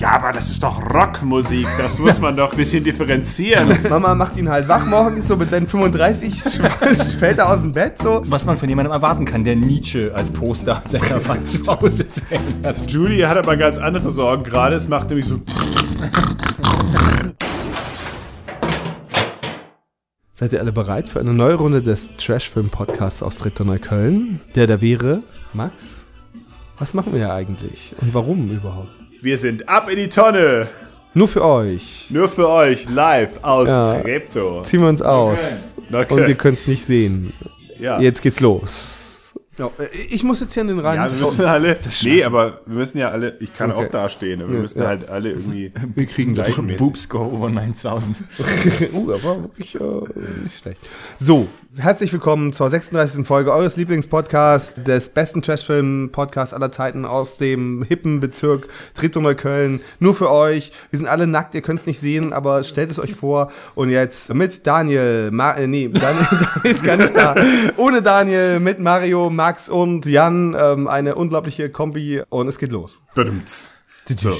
Ja, aber das ist doch Rockmusik. Das muss man doch ein bisschen differenzieren. Mama macht ihn halt wach morgens, so mit seinen 35, fällt er aus dem Bett, so. Was man von jemandem erwarten kann, der Nietzsche als Poster an seiner Wand zu Hause hat. Julie hat aber ganz andere Sorgen gerade. Es macht nämlich so. Seid ihr alle bereit für eine neue Runde des Trashfilm-Podcasts aus Treptow Neukölln? Der da wäre, Max, was machen wir ja eigentlich? Und warum überhaupt? Wir sind ab in die Tonne. Nur für euch. Nur für euch live aus Ja. Treptow. Ziehen wir uns aus. Neukölln. Und ihr könnt es nicht sehen. Ja. Jetzt geht's los. Ich muss jetzt hier an den Rand. Ja, wir müssen alle. Nee, aber wir müssen ja alle. Ich kann Okay. auch dastehen. Wir Ja, müssen ja. halt alle irgendwie. wir kriegen das schon. gleichmäßig- Boobs go over 9000. uh, aber wirklich äh, nicht schlecht. So, herzlich willkommen zur 36. Folge eures Lieblingspodcasts, des besten Trashfilm-Podcasts aller Zeiten aus dem hippen Bezirk Treptow Neukölln. Nur für euch. Wir sind alle nackt, ihr könnt es nicht sehen, aber stellt es euch vor. Und jetzt mit Daniel, Ma äh, nee, Daniel, Daniel ist gar nicht da. Ohne Daniel, mit Mario, Max und Jan, ähm, eine unglaubliche Kombi und es geht los. Badumts. So.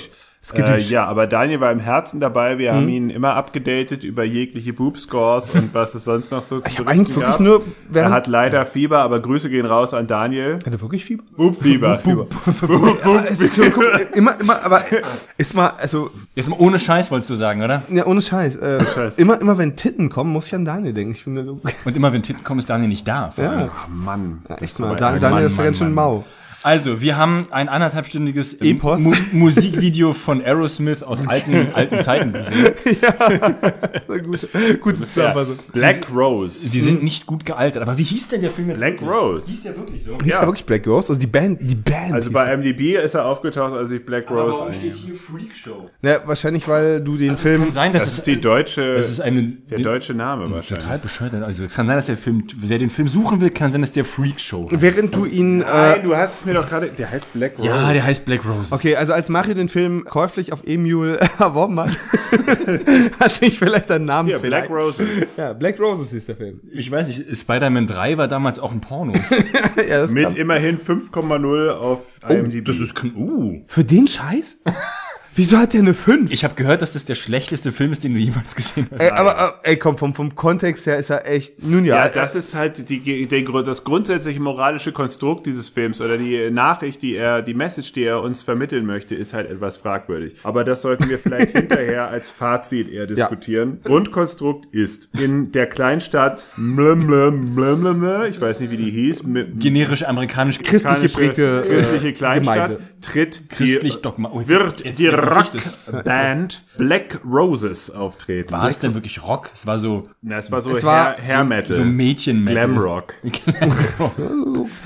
Äh, ja, aber Daniel war im Herzen dabei. Wir Mhm. haben ihn immer abgedatet über jegliche Boob-Scores und was es sonst noch so zu Ich habe berichten eigentlich wirklich gab. nur, Er hat leider Fieber, aber Grüße gehen raus an Daniel. hat er wirklich Fieber? Boobfieber. Immer, immer, aber ist mal, also Jetzt mal ohne Scheiß wolltest du sagen, oder? Ja, ohne Scheiß. Äh, Scheiß. Immer, immer wenn Titten kommen, muss ich an Daniel denken. Ich bin so. Und immer wenn Titten kommen, ist Daniel nicht da. Ja, Ach Mann. ja echt mal. Daniel Mann, ist ja ganz schön mau. Also, wir haben ein anderthalbstündiges Epos. Mu Musikvideo von Aerosmith aus alten, alten Zeiten gesehen. Gute, gute Ja. Zusammenfassung. Black Rose. Sie sind nicht gut gealtert. Aber wie hieß denn der Film jetzt? Black Rose. Hieß der wirklich so? Hieß Ja. ja wirklich Black Ghost? Also die Band, die Band. Also bei. MDB ist er aufgetaucht, als ich Black Aber Rose warum steht hier Freak Show? ja, wahrscheinlich, weil du den Also es Film. kann sein, dass Das es ist die deutsche, das ist eine der die- deutsche Name wahrscheinlich. total bescheuert. Also es kann sein, dass der Film, wer den Film suchen will, kann sein, dass der Freak Show. heißt. Während du ihn. Äh, Nein, du hast es mir doch gerade. Der heißt Black Rose. Ja, der heißt Black Roses. Okay, also als Mario den Film käuflich auf E-Mule erworben hat, hat sich vielleicht ein Hier, Namensfehler. Black Roses. Ja, Black Roses ist der Film. Ich weiß nicht, Spider-Man 3 war damals auch ein Porno. ja, das Mit kam- immerhin 5,0 auf IMDb. das ist, uh. Für den Scheiß? Wieso hat der eine 5? Ich habe gehört, dass das der schlechteste Film ist, den du jemals gesehen hast. Ey, aber, äh, ey, komm, vom, vom Kontext her ist er echt. Nun ja, ja, äh, das ist halt die, der, das grundsätzliche moralische Konstrukt dieses Films oder die Nachricht, die er, die Message, die er uns vermitteln möchte, ist halt etwas fragwürdig. Aber das sollten wir vielleicht hinterher als Fazit eher diskutieren. Grundkonstrukt ist in der Kleinstadt, Mlm, Mlm, Mlm, Mlm, ich weiß nicht, wie die hieß, mit Generisch amerikanisch Christlich amerikanische, geprägte, äh, christliche Kleinstadt, Gemeinde. tritt christlich die, Dogma. Oh, wird die. Rockband Black Roses auftreten. War es denn wirklich Rock? Es war so, Na, es war so Es war Hair, Hair Metal. so Mädchen-Metal. Glamrock.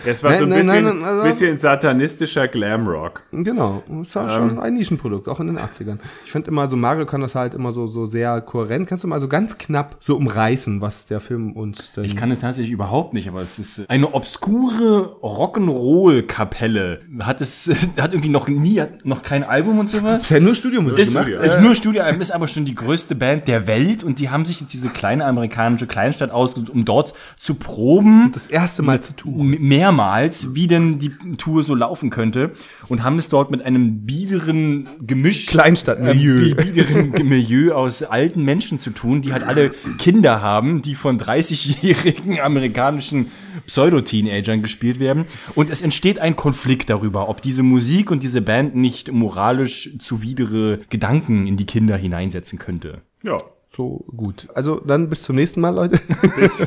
Es war Nein, so ein bisschen, nein, nein, also- bisschen satanistischer Glamrock. Genau, es war schon ein Nischenprodukt, auch in den 80ern. Ich finde immer so, Mario kann das halt immer so, so sehr kohärent. Kannst du mal so ganz knapp so umreißen, was der Film uns denn... Ich kann es tatsächlich überhaupt nicht, aber es ist eine obskure Rock'n'Roll-Kapelle. Hat es, hat irgendwie noch nie, hat noch kein Album und sowas. Ist ja nur Studiomusik Ist, gemacht. ist nur Studioalbum, ist aber schon die größte Band der Welt und die haben sich jetzt diese kleine amerikanische Kleinstadt ausgesucht, um dort zu proben. Das erste Mal zu tun. mehrmals, wie denn die Tour so laufen könnte und haben es dort mit einem biederen Gemisch Kleinstadtmilieu. bi- biederen Milieu aus alten Menschen zu tun, die halt alle Kinder haben, die von 30-jährigen amerikanischen Pseudo-Teenagern gespielt werden und es entsteht ein Konflikt darüber, ob diese Musik und diese Band nicht moralisch zuwidere Gedanken in die Kinder hineinsetzen könnte. Ja. So gut. Also dann bis zum nächsten Mal, Leute. Bis,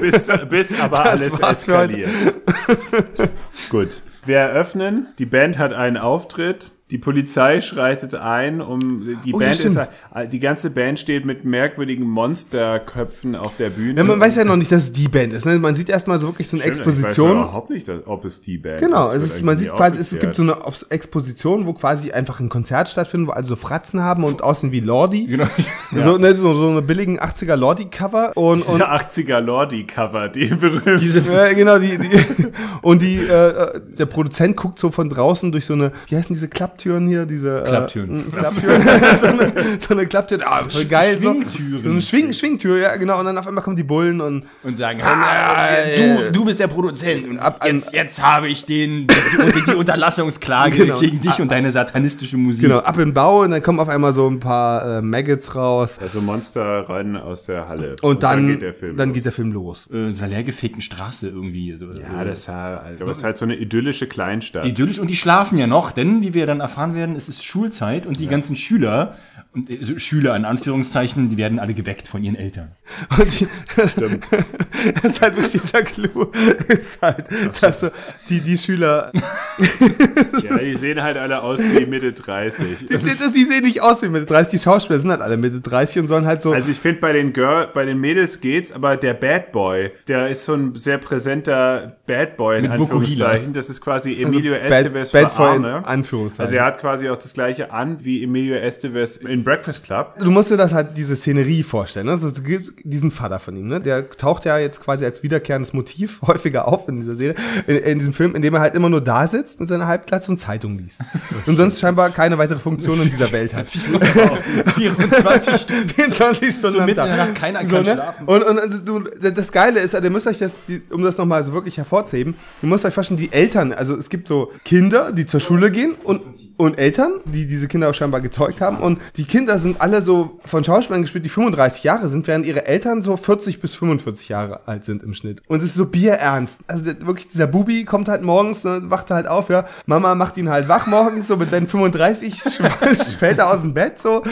bis, bis aber Das alles war's für heute. eskaliert. Gut. Wir eröffnen. Die Band hat einen Auftritt. Die Polizei schreitet ein, um die Oh, ja, Band ist stimmt. die ganze Band steht mit merkwürdigen Monsterköpfen auf der Bühne. Ja, man weiß ja noch nicht, dass es die Band ist. Ne? Man sieht erstmal so wirklich so eine Stimmt, Ich weiß Exposition. überhaupt nicht, ob es die Band Genau, ist. ist, man sieht quasi, es gibt so eine Exposition, wo quasi einfach ein Konzert stattfindet, wo also Fratzen haben und aussehen wie Lordi. Genau. So, ne, so, so eine billigen 80er Lordi-Cover und, und Diese 80er Lordi-Cover, die berühmten. Diese ja, genau, die, die und die, äh, äh, der Produzent guckt so von draußen durch so eine, wie heißen diese Klapptüren? Klapptüren hier, diese Klapptüren. Äh, Klapptüren. so, eine, so eine Klapptür, ah, voll geil. Schwingtüren. So, so eine Schwing, Schwingtür, ja, genau. Und dann auf einmal kommen die Bullen und Und sagen, Ah, ah, äh, du, du bist der Produzent und ab an- jetzt, jetzt habe ich den, die, die, Unterlassungsklage Genau. gegen dich und deine satanistische Musik. genau, ab in den Bau und dann kommen auf einmal so ein paar äh, Maggots raus. Also Monster rein aus der Halle. Und, dann, geht der Film. dann los. geht der Film los. Äh, so einer leergefegten Straße irgendwie. So, ja, das ist halt, aber es ist halt so eine idyllische Kleinstadt. Idyllisch und die schlafen ja noch, denn wie wir dann erfahren werden, es ist Schulzeit und die ganzen Schüler, und äh, so Schüler in Anführungszeichen, die werden alle geweckt von ihren Eltern. Und die, Stimmt. das ist halt wirklich dieser Clou. Ist halt, dass so die, die Schüler, Ja, die sehen halt alle aus wie Mitte 30. die, die, die sehen nicht aus wie Mitte 30. Die Schauspieler sind halt alle Mitte 30 und sollen halt so. Also ich finde bei den Girl, bei den Mädels geht's, aber der Bad Boy, der ist so ein sehr präsenter Bad Boy in Mit Anführungszeichen. Das ist quasi Emilio Also Bad- Estevez Bad für Boy in Arme. Anführungszeichen. Also er hat quasi auch das gleiche an wie Emilio Estevez in Breakfast Club. Du musst dir das halt, diese Szenerie vorstellen. Ne? Also, es gibt diesen Vater von ihm, ne? Der taucht ja jetzt quasi als wiederkehrendes Motiv häufiger auf in dieser Serie, in, in diesem Film, in dem er halt immer nur da sitzt mit seiner Halbglatze und Zeitung liest. und sonst scheinbar keine weitere Funktion in dieser Welt hat. 24 Stunden. 24 Stunden So am mitten Tag. in der Nacht, keiner kann schlafen. Und, und, und du, das Geile ist, ihr müsst euch das, die, um das nochmal so wirklich hervorzuheben, ihr müsst euch vorstellen, die Eltern, also es gibt so Kinder, die zur Schule gehen und, und Eltern, die diese Kinder auch scheinbar gezeugt haben und die Kinder sind alle so von Schauspielern gespielt, die 35 Jahre sind, während ihre Eltern so 40 bis 45 Jahre alt sind im Schnitt. Und es ist so bierernst. Also wirklich, dieser Bubi kommt halt morgens, ne, wacht halt auf, ja, Mama macht ihn halt wach morgens, so mit seinen 35 fällt er aus dem Bett, so,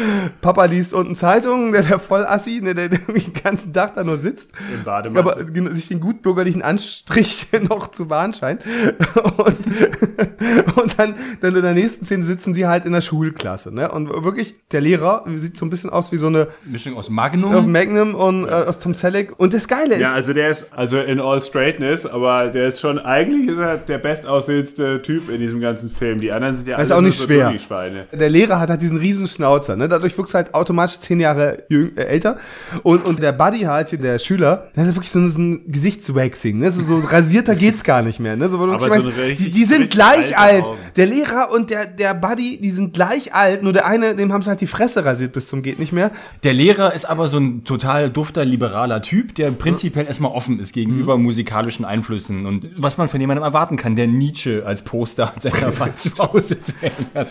Papa liest unten Zeitungen, der, der voll assi, ne, der, der den ganzen Tag da nur sitzt. Im Bademantel. Aber sich den gutbürgerlichen Anstrich noch zu wahren scheint. Und, und dann, dann in der nächsten Szene sitzen sie halt in der Schulklasse, ne? Und wirklich, der Lehrer sieht so ein bisschen aus wie so eine Mischung aus Magnum. Magnum und äh, aus Tom Selleck. Und das Geile ist, Ja, also der ist, also in all straightness, aber der ist schon, eigentlich ist er der bestaussehendste Typ in diesem ganzen Film. Die anderen sind ja Das ist alle auch nur nicht so schwer. Der Lehrer hat halt diesen riesen Schnauzer, ne? Dadurch wirkst du halt automatisch zehn Jahre jüng, äh, älter. Und, und der Buddy halt hier, der Schüler, der hat wirklich so, so ein Gesichtswaxing, ne? So, so rasierter geht's gar nicht mehr, ne? So, Aber so eine richtig- die, die sind gleich alt. Augen. Der Lehrer und der, der Buddy, die sind gleich alt, nur der eine, dem haben sie halt die Fresse rasiert bis zum geht nicht mehr. Der Lehrer ist aber so ein total dufter, liberaler Typ, der prinzipiell erstmal offen ist gegenüber musikalischen Einflüssen und was man von jemandem erwarten kann, der Nietzsche als Poster an seiner Wand zu Hause zu hat.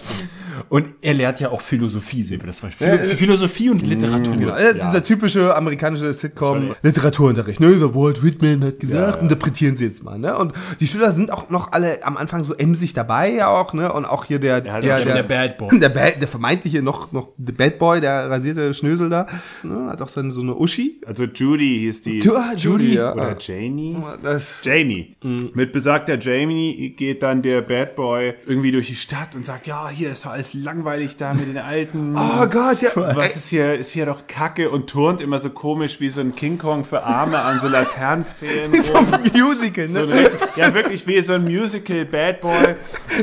Und er lehrt ja auch Philosophie, sehen wir das. Philo äh, Philosophie und Literatur. Genau, äh, Dieser typische amerikanische Sitcom Literaturunterricht, ne? Der Walt Whitman hat gesagt, interpretieren Sie jetzt mal, ne? Und die Schüler sind auch noch alle am Anfang so emsig dabei ja auch, ne? Und auch hier der der, der, schon der Bad Boy. der, Bad, der vermeintliche noch noch der Bad Boy, der rasierte Schnösel da, ne? Hat auch so eine, so eine Uschi. Also Judy hieß die. Ju- ah, Judy, ja. Oder Janie? Das, Janie. Mit besagter Jamie geht dann der Bad Boy irgendwie durch die Stadt und sagt, ja, hier, das war alles langweilig da mit den alten. oh Gott, ja. Was ist hier, ist hier doch Kacke und turnt immer so komisch wie so ein King Kong für Arme an so Laternenfilmen so ein Musical, So ne? ein richtig, ja, wirklich wie so ein Musical Bad Boy.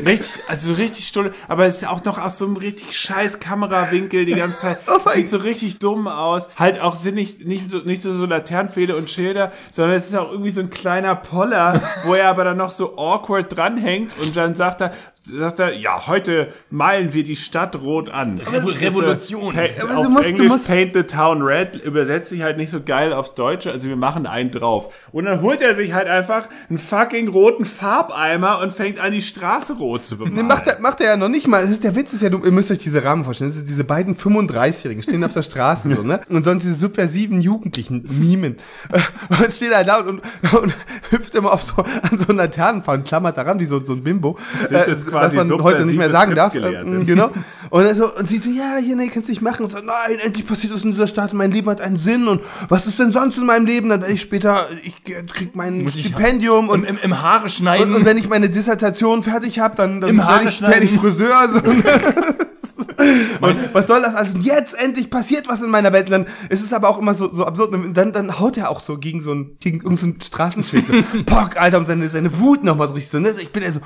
Richtig, also so richtig stulle, aber es ist auch noch aus so einem richtig scheiß Kamerawinkel die ganze Zeit. Oh Sieht so richtig dumm aus. Halt auch sind nicht, nicht, so- nicht so, so Laternenpfähle und Schilder, sondern es ist auch irgendwie so ein kleiner Poller, wo er aber dann noch so awkward dranhängt und dann sagt er, sagt er, ja, heute malen wir die Stadt rot an. Revo- Das ist, äh, Revolution. Du auf musst- du Englisch musst- Paint the Town Red übersetzt sich halt nicht so geil aufs Deutsche, also wir machen einen drauf. Und dann holt er sich halt einfach einen fucking roten Farbeimer und fängt an, die Straße rot zu bemalen. Nee, macht er, macht er ja noch nicht mal. Das ist der Witz ist ja, du, ihr müsst euch diese Rahmen vorstellen. Das sind diese beiden 35-Jährigen stehen auf der Straße so, ne? Und sonst diese subversiven Jugendlichen mimen. Und steht er da und, und hüpft immer auf so, an so einen Laternenpfahl und klammert daran wie so, so ein Bimbo. das Äh, ist quasi was man subversive heute nicht mehr sagen darf. Äh, Skriptgelehrte. genau. Und, er so, und sie so, ja, hier, nee, kannst nicht machen. Und so, nein, endlich passiert was in dieser Stadt. Mein Leben hat einen Sinn. Und was ist denn sonst in meinem Leben? Dann werde ich später, ich krieg mein Muss Stipendium und im, im Haare schneiden. und, und wenn ich meine Dissertation fertig habe, dann, dann werde ich, werd ich. Friseur. So. und was soll das alles? Und jetzt endlich passiert was in meiner Welt. Und dann ist es aber auch immer so, so absurd. Und dann, dann haut er auch so gegen so ein, gegen so ein Straßenschild. So, Pock, Alter, um seine, seine Wut nochmal so richtig so. Ne? Ich bin ja so,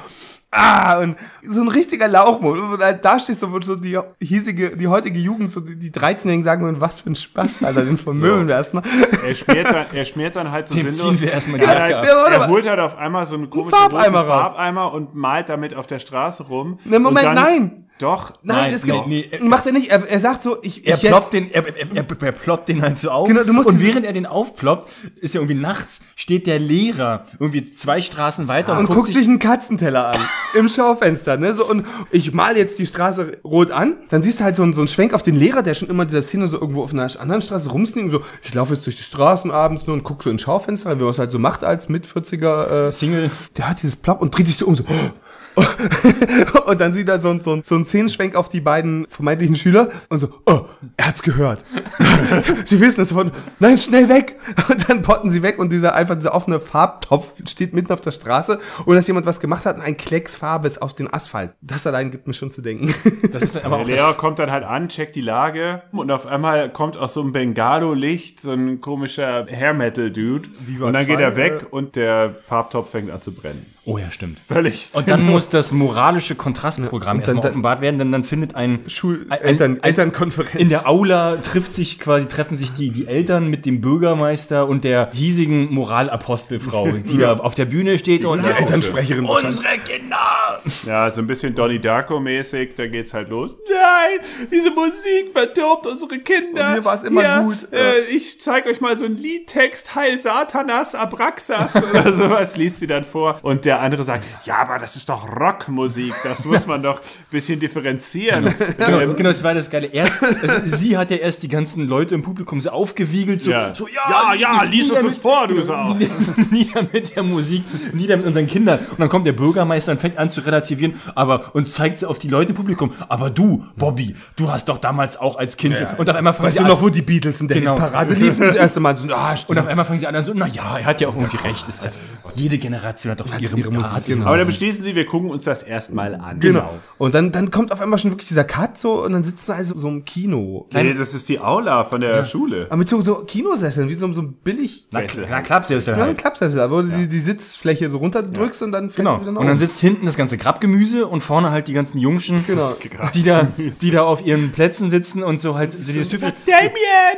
ah, und so ein richtiger Lauchmund. Und da- da stehst du, wo so die hiesige, die heutige Jugend, so die, die 13-Jährigen sagen, würden, was für ein Spaß, Alter, den vermöbeln wir erstmal. Er schmiert dann, er schmiert dann halt so Dem sinnlos. ziehen wir erstmal die er, Jacke halt. Ja, er holt halt auf einmal so einen komischen Farbeimer. Farbeimer und malt damit auf der Straße rum. Ne, Moment, dann nein! Doch. Nein, Nein, das nee, gibt, nee, er- macht er nicht. Er, er sagt so, ich, Er ich ploppt, den, er, er, er, er ploppt den halt so auf. Genau, du musst und während er den aufploppt, ist ja irgendwie nachts, steht der Lehrer irgendwie zwei Straßen weiter und guckt sich einen Katzenteller an im Schaufenster, ne? So und ich mal jetzt die Straße rot an, dann siehst du halt so einen, so einen Schwenk auf den Lehrer, der schon immer in dieser Szene so irgendwo auf einer anderen Straße rumsneakt, so ich laufe jetzt durch die Straßen abends nur und guck so ins Schaufenster, wie man es halt so macht als mit 40er äh, Single. der hat dieses Plopp und dreht sich so um so und dann sieht er so, ein- so, ein- so einen Szenenschwenk auf die beiden vermeintlichen Schüler und so, oh, er hat's gehört. sie wissen es von, nein, schnell weg. Und dann potten sie weg und dieser einfach dieser offene Farbtopf steht mitten auf der Straße und dass jemand was gemacht hat und ein Klecks Farbe ist auf den Asphalt. Das allein gibt mir schon zu denken. Das ist dann aber Der auch Lehrer das, kommt dann halt an, checkt die Lage und auf einmal kommt aus so einem Bengalo-Licht so ein komischer Hair-Metal-Dude und dann zwei, geht er weg äh, und der Farbtopf fängt an zu brennen. Oh ja, stimmt. Völlig Und dann muss das moralische Kontrastprogramm dann- erstmal dann- offenbart werden, denn dann findet ein Schul ein- Eltern ein- Elternkonferenz. in der Aula trifft sich quasi treffen sich die die Eltern mit dem Bürgermeister und der hiesigen Moralapostelfrau, die da auf der Bühne steht und die Elternsprecherin unsere Kinder. Ja, so ein bisschen Donnie Darko-mäßig, da geht's halt los. Nein, diese Musik verdirbt unsere Kinder. Und mir war's immer Hier, gut. Äh, ich zeig euch mal so einen Liedtext, Heil Satanas, Abraxas oder sowas, liest sie dann vor. Und der andere sagt, ja, aber das ist doch Rockmusik, das muss man doch ein bisschen differenzieren. Genau, genau, das war das Geile. Erst, also sie hat ja erst die ganzen Leute im Publikum so aufgewiegelt, so, Ja. so Ja, ja, lies uns das vor, du Sau. nieder mit der Musik, nieder mit unseren Kindern. Und dann kommt der Bürgermeister und fängt an zu relativieren, aber und zeigt sie auf die Leute im Publikum. Aber du, Bobby, du hast doch damals auch als Kind. Und auf einmal fangen Weißt sie du an, noch, wo die Beatles in der Genau. Hitparade liefen? Das erste Mal so, ah, und stimmt. auf einmal fangen sie an, dann so, na ja, er hat ja auch irgendwie recht. Ist ja, jede Generation hat doch ihre, ihre Musik, Art. genau. Aber dann beschließen sie, wir gucken uns das erstmal an. Genau. Und dann, dann kommt auf einmal schon wirklich dieser Cut so und dann sitzen sie also so im Kino. Nee, das ist die Aula von der Schule. Aber mit so, so Kinosesseln, wie so, so ein billig. Na, kl- na klappt's ja, ist ja Ja, ein halt. Klappsessel, wo du die, die Sitzfläche so runterdrückst und dann fällst Genau. du wieder nach Und dann sitzt hinten das ganze Grabgemüse und vorne halt die ganzen Jungschen, Genau. die da, die da auf ihren Plätzen sitzen und so halt so dieses typische. Damien!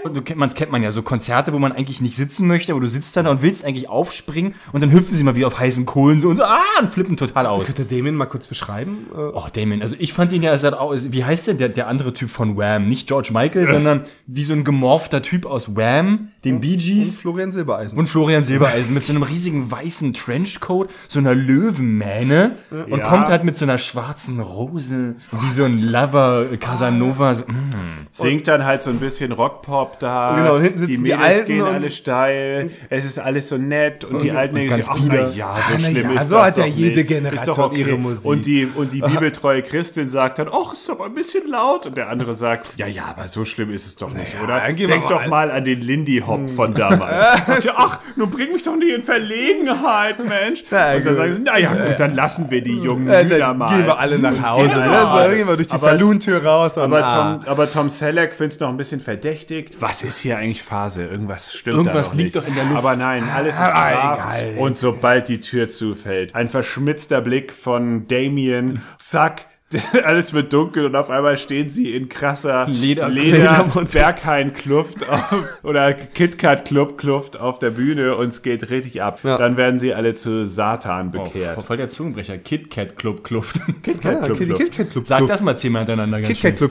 Und du kennt, man's kennt man ja, so Konzerte, wo man eigentlich nicht sitzen möchte, aber du sitzt da und willst eigentlich aufspringen und dann hüpfen sie mal wieder auf heißen Kohlen so und so, ah, und flippen total aus. Könnte Damien mal kurz beschreiben? Äh, Oh, Damien, also ich fand ihn ja, er auch, wie heißt der, der, der andere Typ von Wham? Nicht George Michael, sondern wie so ein gemorfter Typ aus Wham, den Bee und Gees. Florian Silbereisen. Und Florian Silbereisen mit so einem riesigen weißen Trenchcoat, so einer Löwenmähne und Ja. kommt halt mit so einer schwarzen Rose, wie so ein Lover Casanova. So, mm. Singt dann halt so ein bisschen Rockpop da. Genau, und hinten sitzen die die Mädels Alten gehen und- alle steil. Es ist alles so nett und, die Alten denken ganz sich, ach, bieder. na ja, so Ah, na schlimm ja, ist so das hat ja doch jede nicht. Generation ist doch okay. ihre Musik. Und die, und die bibeltreue Christin sagt dann, ach, ist aber ein bisschen laut. Und der andere sagt, ja, ja, aber so schlimm ist es doch nicht, oder? gehen wir Denk mal. doch mal an den Lindy Hop von damals. Und sie, ach, nun bring mich doch nicht in Verlegenheit, Mensch. Na und dann sagen sie, na ja, gut, dann lassen wir die jungen äh, Hühner mal. gehen wir alle nach Hause. Gehen Ne? wir dann gehen wir durch die Aber- Salontür raus. Aber ah. Tom, aber Tom Selleck findet es noch ein bisschen verdächtig. Was ist hier eigentlich Phase? Irgendwas stimmt Irgendwas da noch liegt nicht. doch in der Luft. Aber nein, alles ist Ah, brav. egal. Und sobald die Tür zufällt, ein verschmitzter Blick von Damien, zack, alles wird dunkel und auf einmal stehen sie in krasser Leder- Leder. Berghain-Kluft auf- oder KitKat-Club-Kluft auf der Bühne und es geht richtig ab. Ja. Dann werden sie alle zu Satan Oh, bekehrt. voll der Zungenbrecher. Kit Kat Club Kluft. Ja, KitKat-Club. okay, die KitKat Club. Sag das mal zehnmal hintereinander ganz KitKat schnell.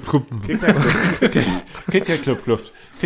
Club.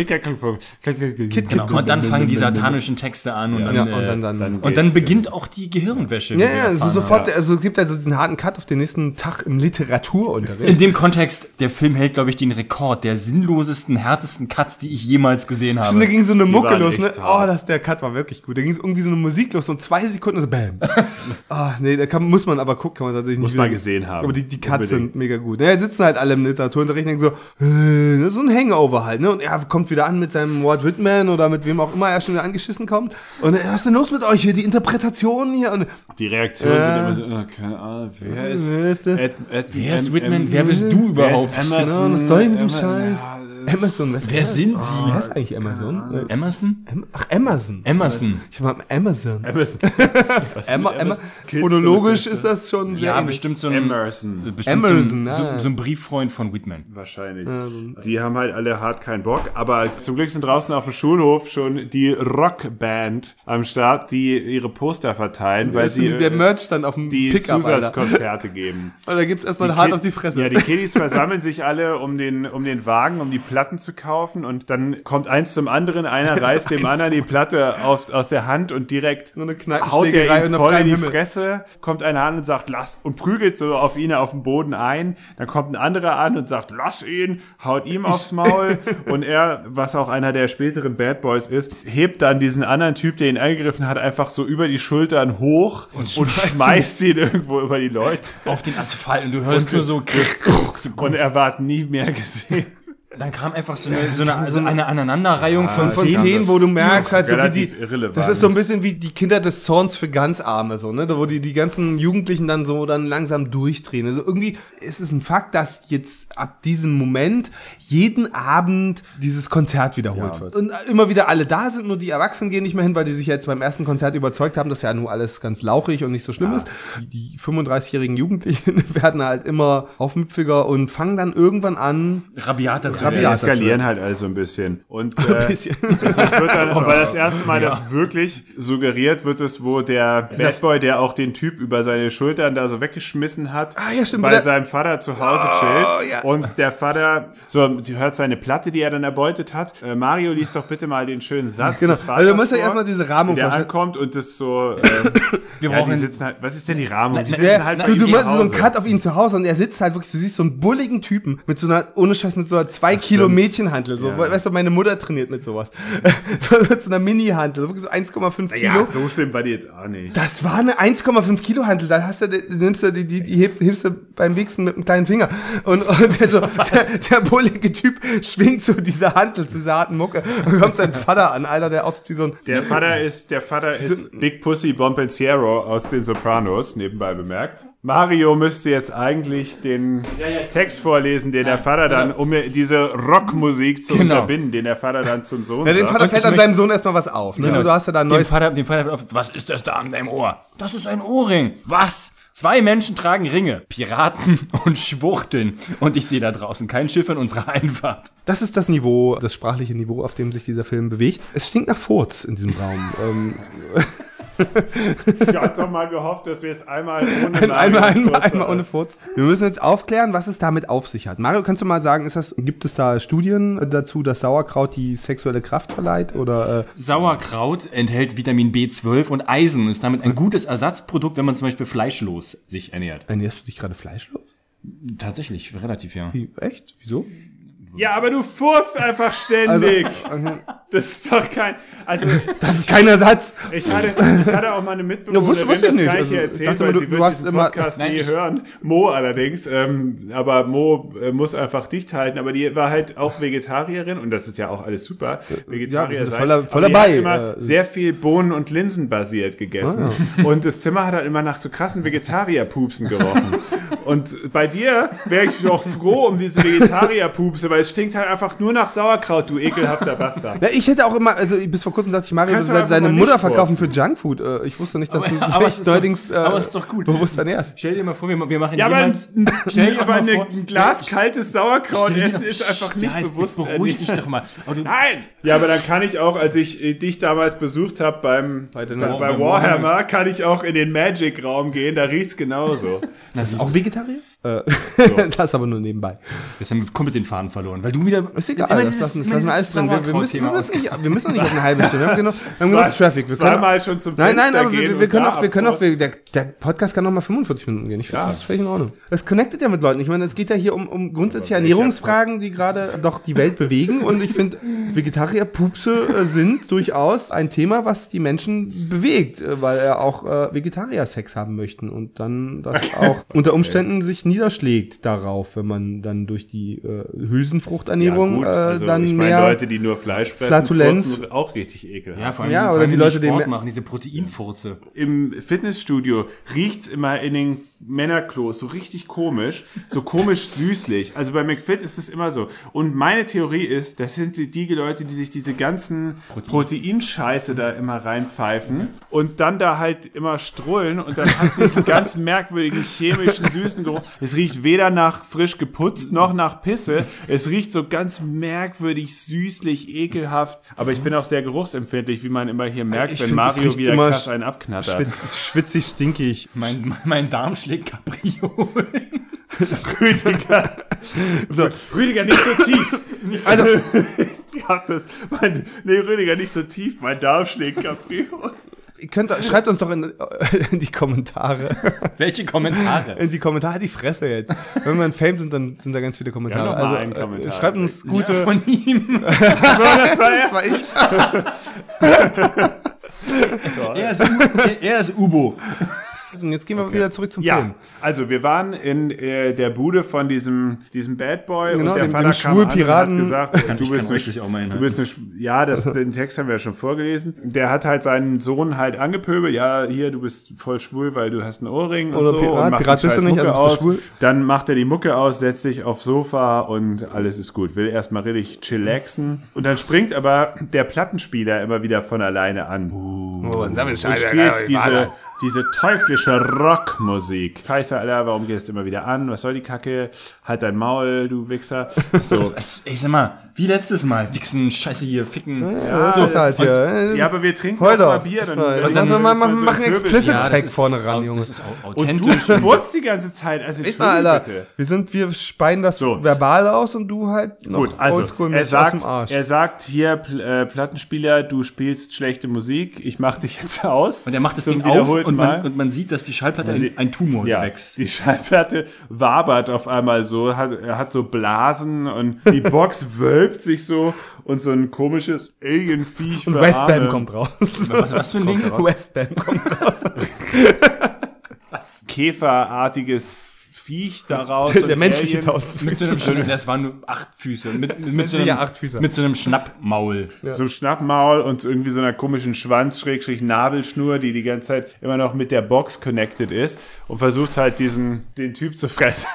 Club. KitKat-Club-Kluft. KitKat-Club. KitKat Genau. Und dann fangen die satanischen Texte an und dann, Ja, äh, und dann, dann, dann und dann beginnt auch die Gehirnwäsche. Ja, ja, also sofort, also es gibt also den harten Cut auf den nächsten Tag im Literaturunterricht. In dem Kontext, der Film hält, glaube ich, den Rekord der sinnlosesten, härtesten Cuts, die ich jemals gesehen Und da habe. ging so eine Mucke waren los, ne? Oh, das, der Cut war wirklich gut. Da ging es irgendwie so eine Musik los, so zwei Sekunden, so bam. Ah, nee, da kann, muss man aber gucken, kann man tatsächlich Muss nicht man wieder- gesehen haben. Aber die, die Cuts Unbedingt. sind mega gut. Ja, sitzen halt alle im Literaturunterricht und denken so, äh, so ein Hangover halt, ne? Und er kommt wieder an mit seinem Walt Whitman oder mit wem auch immer er schon wieder angeschissen kommt. Und äh, was ist denn los mit euch hier? Die Interpretation hier. Und, Die Reaktionen Ja. sind immer so, oh, keine Ahnung, wer ist, Wer ist? Ed, Ed, Wer ist Whitman? Em- Wer bist du wer ist überhaupt? Emerson? Genau, was soll denn du Em- Scheiß? Ja, Amazon, was Wer sind Sie? Wie heißt eigentlich Amazon? Äh, Emerson? Am- Ach, Amazon. Emerson. Ich habe Amazon. Amazon. Emma, Emma, phonologisch ist das schon sehr Ja, ähnlich. bestimmt so ein, Emerson. bestimmt Emerson, so, ein, so, so ein Brieffreund von Whitman. Wahrscheinlich. Die haben halt alle hart keinen Bock, aber zum Glück sind draußen auf dem Schulhof schon die Rockband am Start, die ihre Poster verteilen, weil sie der äh, Merch dann auf dem die. Zusatzkonzerte geben. Und da gibt's erstmal Die hart auf die Fresse. Ja, die Kiddies versammeln sich alle, um den, um den Wagen, um die Platten zu kaufen und dann kommt eins zum anderen, einer reißt dem anderen die Platte auf, aus der Hand und direkt haut der ihn voll in die Himmel. Fresse, kommt einer an und sagt, lass, und prügelt so auf ihn auf dem Boden ein. Dann kommt ein anderer an und sagt, lass ihn, haut ihm aufs Maul. und er, was auch einer der späteren Bad Boys ist, hebt dann diesen anderen Typ, der ihn angegriffen hat, einfach so über die Schultern hoch und, schmeißt ihn irgendwo über die Leute. Auf den Asphalt und du hörst nur so, so Und er war nie mehr gesehen. Dann kam einfach so eine, so eine, so eine Aneinanderreihung von von Szenen. Wo du merkst, halt so wie die, irrelevant. das ist so ein bisschen wie die Kinder des Zorns für ganz Arme, so, ne, wo die, die ganzen Jugendlichen dann so dann langsam durchdrehen. Also irgendwie ist es ein Fakt, dass jetzt ab diesem Moment jeden Abend dieses Konzert wiederholt wird. Und immer wieder alle da sind, nur die Erwachsenen gehen nicht mehr hin, weil die sich jetzt beim ersten Konzert überzeugt haben, dass ja nur alles ganz lauchig und nicht so schlimm ist. Die, die 35-jährigen Jugendlichen werden halt immer aufmüpfiger und fangen dann irgendwann an, Rabiater zu Die Rabiater eskalieren halt also ein bisschen. Und äh, bisschen. jetzt wird dann, weil das erste Mal das wirklich suggeriert wird, es, wo der Bad Boy, der auch den Typ über seine Schultern da so weggeschmissen hat, Ah, ja, stimmt, bei wo der- seinem Vater zu Hause Oh, chillt. ja. Und der Vater, so, sie hört seine Platte, die er dann erbeutet hat. Äh, Mario liest doch bitte mal den schönen Satz. Genau. des Vaters Also du musst ja erstmal diese Rahmung der vorstellen. ankommt und das so, ähm, Wir ja, die sitzen halt, was ist denn die Rahmung? Die Na, sitzen Ja, halt bei du, ihm du zu meinst so einen. Cut auf ihn zu Hause und er sitzt halt wirklich, du siehst so einen bulligen Typen mit so einer, ohne Scheiß, mit so einer 2 Kilo stimmt. Mädchenhantel. So, Ja. weißt du, meine Mutter trainiert mit sowas. so, einer Mini-Hantel, so wirklich so 1,5 Kilo. Ja, so schlimm war die jetzt auch nicht. Das war eine 1,5 Kilo Hantel. Da hast du, du nimmst du die, die, die heb- hebst du beim Wichsen mit einem kleinen Finger. Und, und der, so, der, der bullige Typ schwingt so diese Hantel zu dieser harten Mucke und kommt sein Vater an, Alter, der aussieht wie so ein, Der Vater ist, der Vater ist Big Pussy Bompensiero aus den Sopranos, nebenbei bemerkt. Mario müsste jetzt eigentlich den Text vorlesen, den der Vater dann, um diese Rockmusik zu Genau. unterbinden, den der Vater dann zum Sohn dem sagt. Vater Und fällt an seinem Sohn erstmal was auf. Ne? Genau. Du hast ja da ein Dem neues Vater, dem Vater wird auf, was ist das da an deinem Ohr? Das ist ein Ohrring. Was? Zwei Menschen tragen Ringe, Piraten und Schwuchteln. Und ich sehe da draußen kein Schiff in unserer Einfahrt. Das ist das Niveau, das sprachliche Niveau, auf dem sich dieser Film bewegt. Es stinkt nach Furz in diesem Raum. ähm, Ich hatte doch mal gehofft, dass wir es einmal ohne ein, einmal, einmal, einmal ohne Furz. Wir müssen jetzt aufklären, was es damit auf sich hat. Mario, kannst du mal sagen, ist das, gibt es da Studien dazu, dass Sauerkraut die sexuelle Kraft verleiht? Oder äh, Sauerkraut enthält Vitamin B12 und Eisen und ist damit ein gutes Ersatzprodukt, wenn man zum Beispiel fleischlos sich ernährt. ernährst du dich gerade fleischlos? Tatsächlich, relativ, ja. Wie, echt? Wieso? Ja, aber du furzt einfach ständig. Das ist doch kein, also Das ist kein Ersatz. Ich hatte, ich hatte auch mal eine Ja, Mitbewohnerin, ich das nicht. gleiche Also, ich erzählt, dachte weil du- sie du wird hast diesen immer- Podcast Nein, nie hören. Mo allerdings, ähm, aber Mo äh, muss einfach dicht halten, aber die war halt auch Vegetarierin und das ist ja auch alles super. Vegetarier wir sind sein. voll- voll aber die dabei, Hat immer äh. Ah. sehr viel Bohnen- und Linsen basiert gegessen und das Zimmer hat halt immer nach so krassen Vegetarierpupsen gerochen. und bei dir wäre ich doch froh um diese Vegetarierpupse, weil es stinkt halt einfach nur nach Sauerkraut, du ekelhafter Bastard. Ja, ich hätte auch immer, also bis vor kurzem dachte ich, Mario Kannst würde seine Mutter verkaufen für furzen. Junkfood. Äh, Ich wusste nicht, dass Aber- du aber dich es ist doch- neuerdings äh, aber es ist doch gut. bewusst ernährst. Stell dir mal vor, wir, wir machen Ja, aber, jemals, stell dir aber mal eine, vor, ein Glas kaltes Sauerkraut essen ist einfach nicht ja, bewusst. Beruhig dich doch mal. Nein! Ja, aber dann kann ich auch, als ich äh, dich damals besucht habe beim, bei, bei, bei Warhammer, kann ich auch in den Magic-Raum gehen, da riecht's genauso. Das ist auch Vegetarier? Äh, das aber nur nebenbei. Jetzt haben wir komplett den Faden verloren, weil du wieder. Ist egal, das dieses- lassen, das lassen wir alles drin. Wir, wir, müssen, wir, müssen nicht, wir müssen nicht auf eine halbe Stunde. Wir haben genug, wir haben genug Traffic. Wir können, Zweimal schon zum nein, nein, aber wir, wir können auch, wir können auch, wir, der, der Podcast kann noch mal 45 Minuten gehen. Ich finde, Ja. das ist völlig in Ordnung. Das connectet ja mit Leuten. Ich meine, es geht ja hier um, um grundsätzliche Ernährungsfragen, die gerade doch die Welt bewegen. Und ich finde, Vegetarierpupse äh, sind durchaus ein Thema, was die Menschen bewegt, äh, weil er auch äh, Vegetarier Sex haben möchten und dann das auch unter Umständen sich niederschlägt darauf, wenn man dann durch die äh, Hülsenfruchternährung gut, äh, also dann ich meine, mehr Leute, die nur Fleisch fressen, Flatulenz. auch richtig ekelhaft. Ja, vor allem, Ja, oder die wenn Leute, die Sport machen, diese Proteinfurze. Im Fitnessstudio riecht's immer in den Männerklos so richtig komisch, so komisch süßlich. Also bei McFit ist es immer so. Und meine Theorie ist, das sind die, die Leute, die sich diese ganzen Proteinscheiße da immer reinpfeifen und dann da halt immer strullen und dann hat sie diesen ganz merkwürdigen chemischen süßen Geruch. Es riecht weder nach frisch geputzt noch nach Pisse. Es riecht so ganz merkwürdig süßlich, ekelhaft. Aber ich bin auch sehr geruchsempfindlich, wie man immer hier merkt, Ich wenn find, Mario wieder immer krass einen abknattert. schwitz, schwitzig, stinkig. Mein, mein Darm schlägt Cabrio. Rüdiger. So, Rüdiger, nicht so tief. Also, Ich hab das, mein, nee, Rüdiger, nicht so tief. Mein Darm schlägt Cabrio. ihr könnt, schreibt uns doch in, in die Kommentare. Welche Kommentare? In die Kommentare die Fresse jetzt. Wenn wir ein Fame sind, dann sind da ganz viele Kommentare. Ja, also, einen äh, Kommentar. schreibt uns gute. Ja, von ihm. So, das war das war ich. Er ist, er ist Ubo. Und jetzt gehen wir wieder zurück zum Ja, Film. also wir waren in äh, der Bude von diesem, diesem Bad Boy Genau, und der dem- Vater dem kam an und Schwulpiraten. hat gesagt, du bist eine, auch mal du bist eine, ja, das, den Text haben wir ja schon vorgelesen. Der hat halt seinen Sohn halt angepöbelt, ja, hier, du bist voll schwul, weil du hast einen Ohrring und Oder so. Pirat, und macht Pirat bist du nicht, also bist aus. du schwul. Dann macht er die Mucke aus, setzt sich aufs Sofa und alles ist gut. Will erstmal richtig chillaxen. Und dann springt aber der Plattenspieler immer wieder von alleine an. Oh, und damit und spielt diese, diese teuflische Rockmusik. Scheiße, Alter, warum gehst du immer wieder an? Was soll die Kacke? Halt dein Maul, du Wichser. So. Ey, sag mal, wie letztes Mal. Wichsen, Scheiße hier, ficken. Ja, so ist halt hier. Ja, aber wir trinken Heute auch mal doch. Bier. Dann, dann, dann dann man so machen Pöbel- explicit Ja, Tag vorne ran, Junge. Das ist au- Und du authentisch. furzt die ganze Zeit. Also Echt mal, Alter. bitte. Wir sind, wir speien das So. verbal aus und du halt noch Gut, also oldschool er mit aus sagt, dem Arsch. er sagt hier, Pl äh, Plattenspieler, du spielst schlechte Musik, ich mach dich jetzt aus. Und er macht das Ding auf und Mal. man, und man sieht, dass die Schallplatte ein, ein Tumor ja, wächst. die Schallplatte wabert auf einmal so, hat, er hat so Blasen und die Box wölbt sich so und so ein komisches Alien-Viech und Westbam kommt raus. Was, was für ein Ding? Westbam kommt raus. Käferartiges Viech daraus. Der, der menschliche Alien. tausend Mit so einem Schön, das waren nur acht Füße. Mit, mit, mit, so, Menschliche einem, Achtfüßer. mit so einem Schnappmaul. So einem Schnappmaul und irgendwie so einer komischen Schwanz, Schrägstrich Nabelschnur, die die ganze Zeit immer noch mit der Box connected ist und versucht halt diesen, den Typ zu fressen.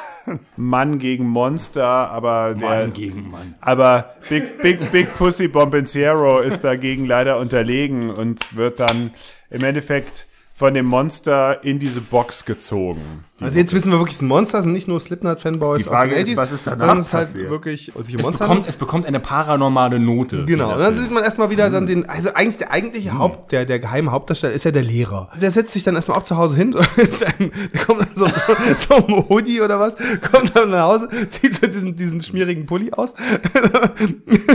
Mann gegen Monster, aber der, Mann gegen Mann. aber Big, Big, Big Pussy Bombenciero ist dagegen leider unterlegen und wird dann im Endeffekt von dem Monster in diese Box gezogen. Also jetzt wissen wir wirklich, es sind Monster, sind nicht nur Slipknot-Fanboys Die Frage aus den ist, 80s, was ist danach sondern es ist halt passiert? wirklich um Es Monster bekommt, es bekommt eine paranormale Note. Genau, und dann Film. sieht man erstmal wieder dann den, also eigentlich der eigentliche Haupt, der, der geheime Hauptdarsteller ist ja der Lehrer. Der setzt sich dann erstmal auch zu Hause hin, der kommt dann so, so, so ein Hoodie oder was, kommt dann nach Hause, zieht so diesen, diesen schmierigen Pulli aus.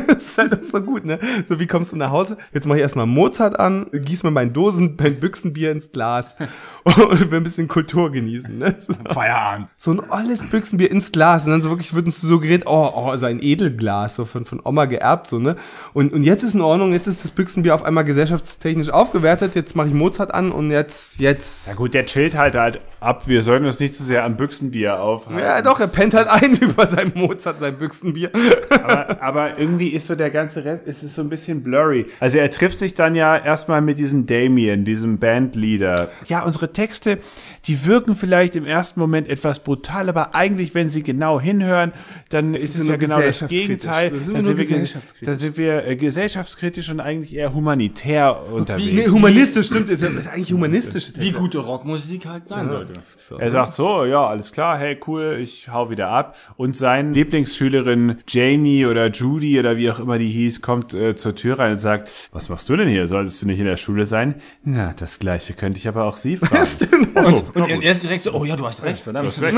das ist halt auch so gut, ne? So, wie kommst du nach Hause? Jetzt mache ich erstmal Mozart an, gieß mir mein Dosen, mein Büchsenbier ins Glas und will ein bisschen Kultur genießen, ne? So Feierabend. so ein olles Büchsenbier ins Glas und dann so wirklich wird uns so geredet, oh, oh, so ein Edelglas, so von, von Oma geerbt, so, ne? Und, und jetzt ist in Ordnung, jetzt ist das Büchsenbier auf einmal gesellschaftstechnisch aufgewertet, jetzt mache ich Mozart an und jetzt, jetzt. Ja gut, der chillt halt halt ab. Wir sollten uns nicht zu sehr am Büchsenbier aufhalten. Ja, doch, er pennt halt ein über sein Mozart, sein Büchsenbier. aber, aber irgendwie ist so der ganze Rest, es ist so ein bisschen blurry. Also er trifft sich dann ja erstmal mit diesem Damien, diesem Bandleader. Ja, unsere Texte, die wirken vielleicht im ersten Moment etwas brutal, aber eigentlich, wenn sie genau hinhören, dann ist sind es ja genau das. Gegenteil. Da sind wir Dann nur wir, ge- gesellschaftskritisch. dann sind wir äh, gesellschaftskritisch und eigentlich eher humanitär unterwegs. Wie, nee, humanistisch, stimmt, ist ja das ist eigentlich humanistisch. Wie gute Rockmusik halt sein sollte. Er sagt so, ja, alles klar, hey, cool, ich hau wieder ab. Und seine Lieblingsschülerin Jamie oder Judy oder wie auch immer die hieß, kommt äh, zur Tür rein und sagt, was machst du denn hier? Solltest du nicht in der Schule sein? Na, das Gleiche könnte ich aber auch Sie fragen. Stimmt. So, Und er gut. er ist direkt so, oh ja, du hast recht, verdammt. Du hast recht.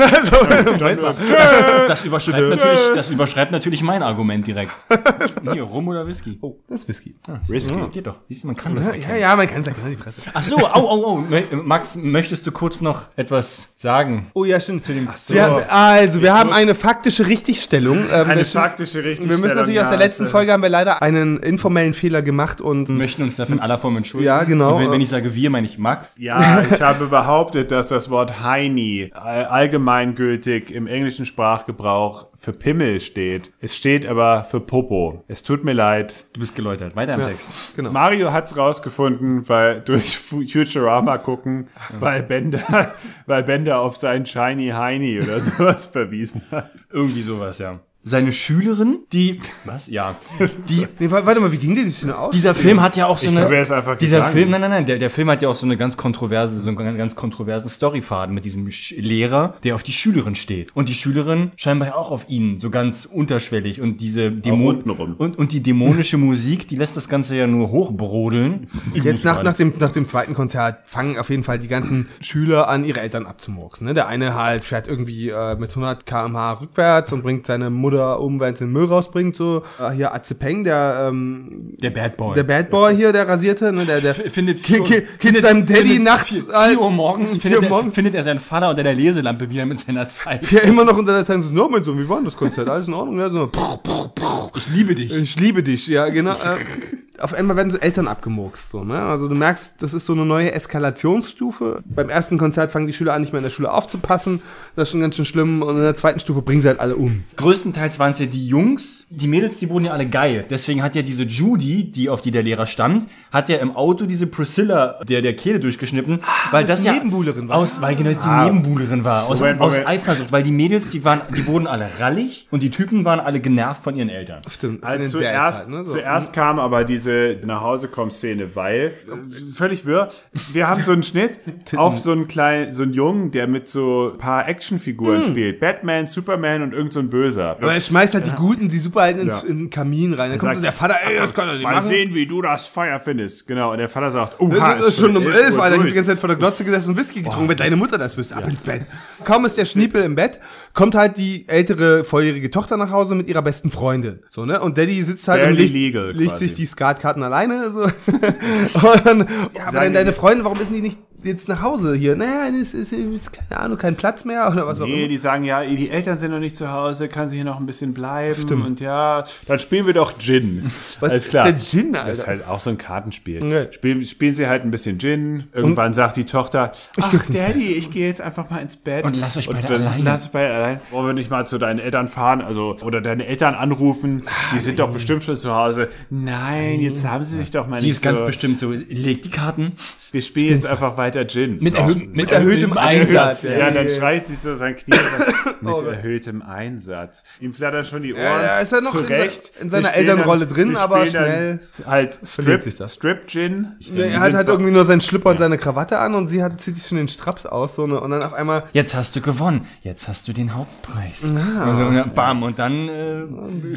Das, das, überschreibt natürlich, das überschreibt natürlich mein Argument direkt. Hier, Rum oder Whisky? Oh, das ist Whisky. Risky. Geht doch. Siehst du, man kann das Ja, erkennen. ja, ja, man kann es ja genau die Fresse. Ach so, au, au, au. Max, möchtest du kurz noch etwas sagen? Oh ja, stimmt. so. Wir haben, also, wir haben eine faktische Richtigstellung. Ähm, Eine wir- faktische Wir Richtigstellung. müssen natürlich aus der ja, letzten äh, Folge haben wir leider einen informellen Fehler gemacht und Wir möchten uns dafür in aller Form entschuldigen. Ja, genau. Und wenn, wenn ich sage wir, meine ich Max. Ja, ich habe behauptet, dass das Wort Heini all- allgemeingültig im englischen Sprachgebrauch für Pimmel steht. Es steht aber für Popo. Es tut mir leid. Du bist geläutert. Weiter im Text. Genau. Mario hat's rausgefunden, weil durch Fu- Futurama gucken, weil Bender, weil Bender auf seinen Shiny Heini oder sowas verwiesen hat. Irgendwie sowas, ja. Seine Schülerin, die. Was? Ja. Die, Nee, wa- warte mal, wie ging dir die Szene aus? dieser Film hat ja auch so Ich eine. glaube, er ist einfach dieser gegangen. Film, nein, nein, nein, der, der Film hat ja auch so eine ganz kontroverse, so einen ganz kontroversen Storyfaden mit diesem Sch Lehrer, der auf die Schülerin steht. Und die Schülerin scheinbar ja auch auf ihn, so ganz unterschwellig. Und diese Dämon untenrum. und, und die dämonische Musik, die lässt das Ganze ja nur hochbrodeln. Jetzt nach, nach, dem, nach dem zweiten Konzert fangen auf jeden Fall die ganzen Schüler an, ihre Eltern abzumurksen. Ne? Der eine halt fährt irgendwie äh, mit 100 km/h rückwärts und bringt seine Mutter um, wenn sie den Müll rausbringt. So äh, hier Azepeng, der, ähm, Der Bad Boy. der Bad Boy hier, der rasierte, ne? der, der findet Ki- ki- Kind seinem Daddy nachts vier, vier Uhr morgens, vier findet, Uhr er, morgens. findet er seinen Vater unter der Leselampe wieder mit seiner Zeit. ja immer noch unter der Zeit so, no, mein Sohn, wie war denn das Konzert? Alles in Ordnung? Ja, so, prr, prr, prr. Ich liebe dich. Ich liebe dich, ja, genau. Äh, auf einmal werden so Eltern abgemurkst, so, ne? Also du merkst, das ist so eine neue Eskalationsstufe. Beim ersten Konzert fangen die Schüler an, nicht mehr in der Schule aufzupassen. Das ist schon ganz schön schlimm. Und in der zweiten Stufe bringen sie halt alle um. Größtenteils waren es ja die Jungs. Die Mädels, die wurden ja alle geil. Deswegen hat ja diese Judy, die auf die der Lehrer stand, hat ja im Auto diese Priscilla, der der Kehle durchgeschnitten, weil das die ja Nebenbuhlerin war. Aus, weil genau das die Nebenbuhlerin war. Aus, Moment, aus Moment. Eifersucht, weil die Mädels, die waren, die wurden alle rallig und die Typen waren alle genervt von ihren Eltern. Stimmt. Also zuerst, Zeit, ne? so. zuerst kam aber diese nach Hause kommen Szene, weil äh, völlig wirr. Wir haben so einen Schnitt auf so einen kleinen, so einen Jungen, der mit so ein paar Actionfiguren spielt. Batman, Superman und irgend so ein Böser. Aber er schmeißt halt die Guten, die Superhelden ins Ja. in den Kamin rein. Dann kommt sagt, so der Vater, ey, das kann er nicht Mal machen. sehen, wie du das Feuer findest. Genau. Und der Vater sagt, oh, Das ist schon um elf, Alter. Ich hab die ganze Zeit vor der Glotze gesessen und Whisky getrunken. Wenn deine Mutter das wüsste, ab ins Bett. Kaum ist der Schniepel im Bett, kommt halt die ältere, volljährige Tochter nach Hause mit ihrer besten Freundin. So, ne? Und Daddy sitzt halt Barely und legt, legal legt sich die Skatkarten alleine. So. und ja, aber deine Freundin, warum ist die nicht jetzt nach Hause hier? Naja, es ist, ist, keine Ahnung, kein Platz mehr oder was auch Nee, immer. die sagen ja, die Eltern sind noch nicht zu Hause, kann sie hier noch ein bisschen bleiben. Und ja, dann spielen wir doch Gin. Was Alles ist klar. denn Gin, Alter? Das ist halt auch so ein Kartenspiel. Ja. Spielen, spielen sie halt ein bisschen Gin. Irgendwann sagt die Tochter, ach Daddy, ich gehe jetzt einfach mal ins Bett. Und lass euch beide allein. Lass euch beide allein. Wollen wir nicht mal zu deinen Eltern fahren? Also, oder deine Eltern anrufen. Die sind doch bestimmt schon zu Hause. Nein, jetzt haben sie sich doch mal Sie nicht ist ganz so. bestimmt so, legt die Karten Wir spielen jetzt einfach weiter Gin. mit, erhö mit, erhöhtem Einsatz, ja, ja, dann ja. schreit sie so sein Knie und sagt, mit erhöhtem Einsatz. Ihm flattern schon die Ohren Ja, ist er noch in zurecht. se- in seiner Elternrolle dann- drin, aber schnell halt Strip, sich das. Strip Gin. Nee, er hat halt irgendwie nur seinen Schlipper und seine Krawatte an und sie hat, zieht sich schon den Straps aus so, ne, und dann auf einmal Jetzt hast du gewonnen. Jetzt hast du den Hauptpreis. Also, ja, bam. Und dann äh,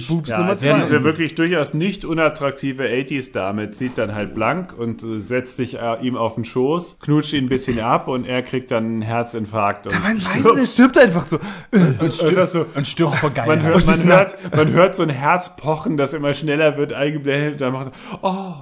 Boobs Ja, Nummer zwei. diese wirklich durchaus nicht unattraktive 80s-Dame zieht dann halt blank und äh, setzt sich äh, ihm auf den Schoß, knutscht ihn ein bisschen ab und er kriegt dann einen Herzinfarkt. Und Man weiß es, er stirbt einfach so. einfach so, und stirbt vor Geilheit. Man hört, man, hört, man hört so ein Herz pochen, das immer schneller wird, eingeblendet. Dann macht er, oh,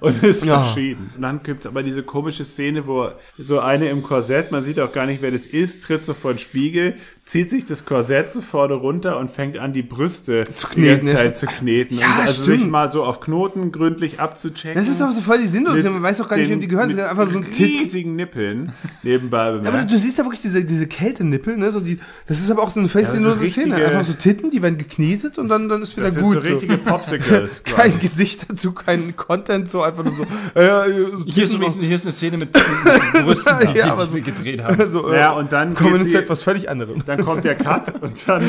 und ist Ja. verschieden. Und dann gibt's aber diese komische Szene, wo so eine im Korsett, man sieht auch gar nicht, wer das ist, tritt so vor den Spiegel, zieht sich das Korsett so vorne runter und fängt an, die Brüste zu kneten, die ganze Zeit zu kneten. Ja, und also stimmt. sich mal so auf Knoten gründlich abzuchecken. Das ist aber so voll die Sinnlosigkeit. Man weiß auch gar nicht, wem die gehören. einfach so ein Tit. Riesigen Nippeln nebenbei Aber bemerkt. du siehst ja wirklich diese, diese Kältenippel, ne? So die, das ist aber auch so eine völlig Ja, so sinnlose Szene. Einfach so Titten, die werden geknetet und dann, dann ist wieder das sind gut. so richtige Popsicles. quasi. Kein Gesicht dazu, kein Content, so einfach nur so. Äh, äh, Hier ist, übrigens, hier ist eine Szene mit, mit Brüsten, die, Ja, aber die so- wir gedreht haben. so, äh, Ja, und dann kommen sie- zu etwas völlig anderem. Dann kommt der Cut und dann,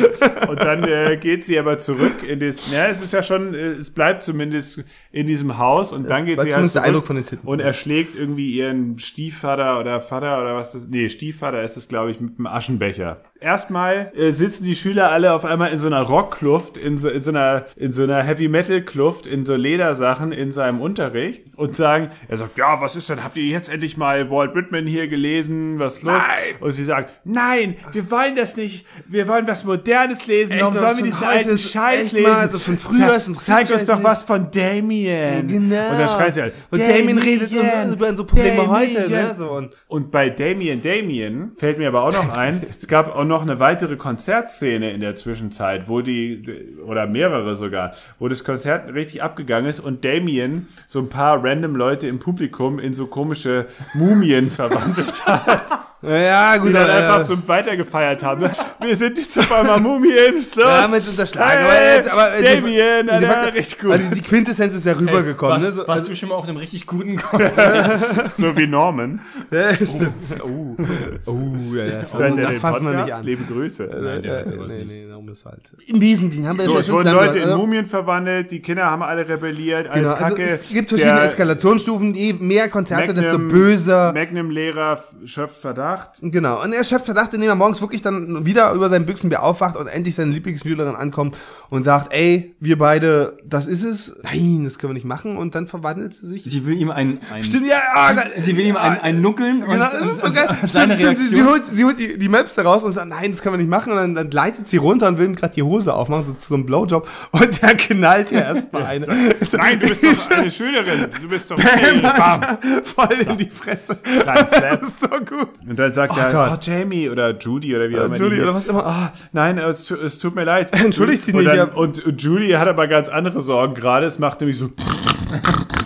und dann äh, geht sie aber zurück in das. Ja, es ist ja schon, äh, es bleibt zumindest in diesem Haus und dann geht sie halt zurück Eindruck von den Titten. und erschlägt irgendwie ihren Stiefvater oder Vater oder was das. Nee, Stiefvater ist es, glaube ich, mit einem Aschenbecher. Erstmal äh, sitzen die Schüler alle auf einmal in so einer Rockkluft, in so, in so einer, in so einer Heavy Metal Kluft, in so Ledersachen in seinem Unterricht und sagen, er sagt, ja, was ist denn? Habt ihr jetzt endlich mal Walt Whitman hier gelesen? Was ist los? Und sie sagen, nein, wir wollen das nicht. Wir wollen was Modernes lesen. Echt Warum sollen wir diesen heute? alten Scheiß lesen? mal, also von früher ist Ze- Zeig uns doch was von Damien. Genau. Und dann schreit sie halt, Und Damien redet Damien, über so Probleme heute, Damien. ne? So, und Und bei Damien Damien fällt mir aber auch noch ein, es gab auch noch eine weitere Konzertszene in der Zwischenzeit, wo die, oder mehrere sogar, wo das Konzert richtig abgegangen ist und Damien so ein paar random Leute im Publikum in so komische Mumien verwandelt hat. Ja, gut, die dann äh, einfach so weitergefeiert haben. Wir sind jetzt auf einmal Mumien, los. Ja, mit unterschlagen. aber, Hey, jetzt, aber äh, Damien, die, Alter, Faktor- richtig gut. Also die Quintessenz ist ja rübergekommen. warst, ne? So, warst du schon mal auf einem richtig guten Konzert? so wie Norman. ja, stimmt. Oh, oh ja, ja, das, fassen, ihr das fassen wir nicht an. Liebe Grüße. Äh, nee, nee, darum ist halt. Im Wesentlichen haben wir So, ja es schon wurden Leute in also- Mumien verwandelt, die Kinder haben alle rebelliert, alles Genau, also Kacke. es gibt verschiedene Eskalationsstufen. Je mehr Konzerte, desto böser. Magnum-Lehrer schöpft Verdacht. Genau. Und er schöpft Verdacht, indem er morgens wirklich dann wieder über sein Büchsenbier aufwacht und endlich seine Lieblingsschülerin ankommt und sagt, ey, wir beide, das ist es. Nein, das können wir nicht machen. Und dann verwandelt sie sich. Sie will ihm ein, ein Stimmt, ja, ja, sie, sie will ihm ein, ein Nuckeln und, Genau, das ist so und geil. seine Stimmt, stimmt, Sie, sie Reaktion. holt, sie holt die, die Maps da raus und sagt, nein, das können wir nicht machen. Und dann, dann gleitet sie runter und will ihm gerade die Hose aufmachen, so zu so einem Blowjob. Und der knallt ihr erstmal eine. Nein, du bist doch eine Schülerin. Du bist doch. Hey, bam. Voll in die Fresse. Slap. Das ist so gut. Und dann sagt Oh er, Gott. oh, Jamie oder Judy oder wie auch immer. Julie hieß. oder was immer. Ah, Nein, es, tu- es tut mir leid. Entschuldigt sie und nicht, Dann, ja. und, und Julie hat aber ganz andere Sorgen gerade. Es macht nämlich so.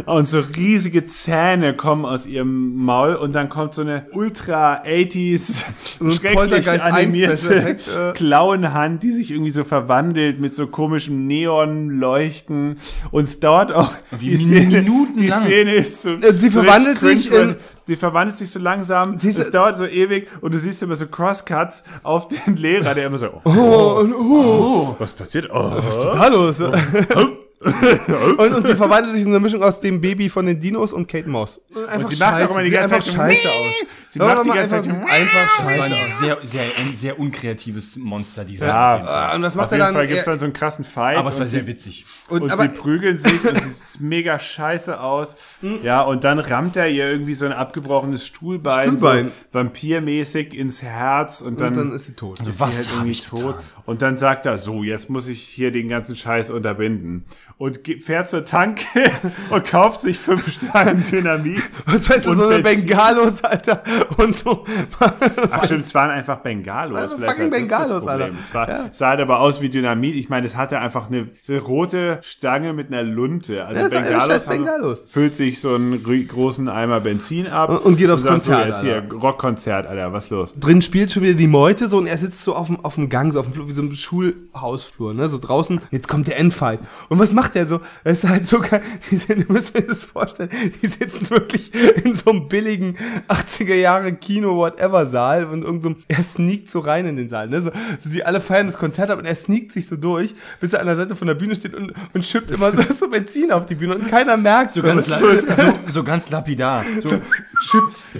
Und so riesige Zähne kommen aus ihrem Maul und dann kommt so eine ultra 80s schrecklich Poltergeist 1 animierte. Klauenhand, die sich irgendwie so verwandelt mit so komischem Neonleuchten und es dauert auch Wie die Szene, Minuten die lang. Szene ist so Äh, sie verwandelt sich in- Sie verwandelt sich so langsam, du- es dauert so ewig und du siehst immer so Crosscuts auf den Lehrer, der immer so, oh, oh, und, oh. was passiert? Oh, Was ist da los? und, und sie verwandelt sich in eine Mischung aus dem Baby von den Dinos und Kate Moss. Und sie macht auch immer die ganze einfach Zeit scheiße aus. Sie macht die ganze Zeit einfach, einfach Das war scheiße ein aus. sehr, sehr, ein sehr unkreatives Monster, dieser. Ja, Und was macht auf er jeden dann? Fall gibt es dann so einen krassen Fight. Aber es war und sehr witzig. Und, Und sie prügeln sich, es sieht mega scheiße aus. Ja, und dann rammt er ihr irgendwie so ein abgebrochenes Stuhlbein, Stuhlbein. so vampirmäßig ins Herz und dann, und dann ist sie tot. ist Was sie halt irgendwie tot. getan? Und dann sagt er, so, jetzt muss ich hier den ganzen Scheiß unterbinden. Und fährt zur Tanke und kauft sich fünf Stangen Dynamit. Und weißt du, und so eine. Bengalos, Alter. Und so. Ach stimmt, es waren einfach Bengalos. Es waren fucking das das Bengalos, Problem. Alter. Es war, es sah halt aber aus wie Dynamit. Ich meine, es hatte einfach eine, eine rote Stange mit einer Lunte. Also Ja, Bengalos, haben- Bengalos. füllt sich so einen großen Eimer Benzin ab. Und- und geht aufs so, Konzert, jetzt hier, Rockkonzert, Alter, was los? Drin spielt schon wieder die Meute so und er sitzt so auf dem, auf dem Gang, so auf dem Flur, wie so einem Schulhausflur, ne, so draußen. Jetzt kommt der Endfight. Und was macht er so? Er ist halt so geil. Die sind, du musst mir das vorstellen. Die sitzen wirklich in so einem billigen 80er Jahre Kino, whatever Saal und irgend so, er sneakt so rein in den Saal, ne, so, so die alle feiern das Konzert ab und er sneakt sich so durch, bis er an der Seite von der Bühne steht und, und schippt immer so, so Benzin auf die Bühne und keiner merkt So ganz, la- so, so ganz lapidar. So,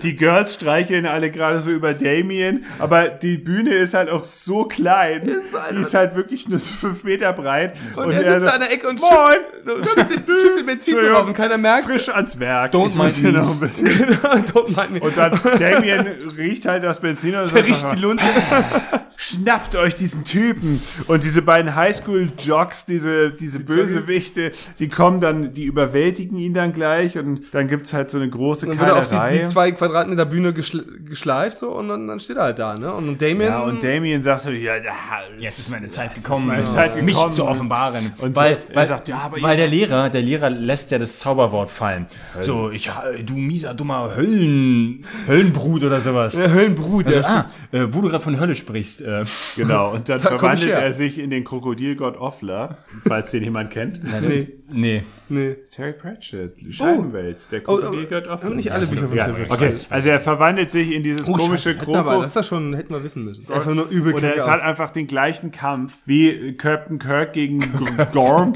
Die Girls streicheln alle gerade so über Damien, aber die Bühne ist halt auch so klein. die ist halt wirklich nur so fünf Meter breit. Und, er er sitzt so, an der Ecke und Moin! den Benzin drauf und keiner merkt frisch ans Werk. Don't Ich mind me. noch ein bisschen. Don't mind me. Und dann Damien riecht halt das Benzin und Der sagt, riecht die Lunte. schnappt euch diesen Typen. Und diese beiden Highschool-Jocks, diese, diese Bösewichte, die kommen dann, die überwältigen ihn dann gleich und dann gibt's halt so eine große Dann wird auf die, Keilerei. die zwei Quadratmeter Bühne geschle geschleift so und dann, dann steht er halt da, ne? Und Damien. ja, und Damien sagt so, ja, ja, jetzt ist meine Zeit gekommen, meine Zeit mich gekommen. zu offenbaren. Und weil, er weil, sagt, ja, aber weil der Lehrer, der Lehrer lässt ja das Zauberwort fallen. So, ich, du mieser, dummer Höllen, Höllenbrut oder sowas. der Höllenbrut, Also, ja. ah, äh, wo du gerade von Hölle sprichst. Äh, Genau, und dann Da verwandelt er sich in den Krokodilgott Offler, falls den jemand kennt. Nee, nee. nee. Terry Pratchett, Scheibenwelt, der Oh, Krokodilgott Offler. haben nicht alle Bücher von ja, Terry okay, also er verwandelt sich in dieses komische Scheiße, hätten wir aber, Kroko. Das ist das schon, hätten wir wissen müssen. Einfach nur übel Und er aus. einfach den gleichen Kampf wie Captain Kirk gegen Gorm.